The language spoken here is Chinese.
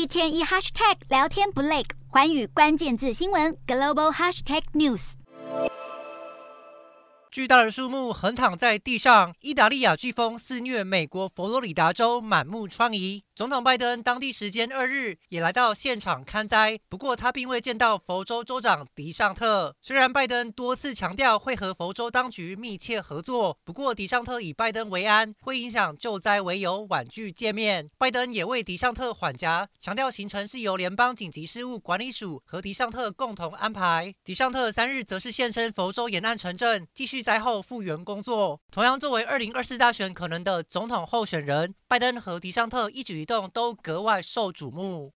一天一 hashtag 聊天不累，环宇关键字新闻 global hashtag news。巨大的树木横躺在地上，意大利亚飓风肆虐美国佛罗里达州，满目疮痍。总统拜登当地时间二日也来到现场勘灾，不过他并未见到佛州州长迪尚特。虽然拜登多次强调会和佛州当局密切合作，不过迪尚特以拜登为安会影响救灾为由婉拒见面。拜登也为迪尚特缓颊，强调行程是由联邦紧急事务管理署和迪尚特共同安排。迪尚特三日则是现身佛州沿岸城镇，继续灾后复原工作。同样作为二零二四大选可能的总统候选人，拜登和迪尚特一举一动都格外受瞩目。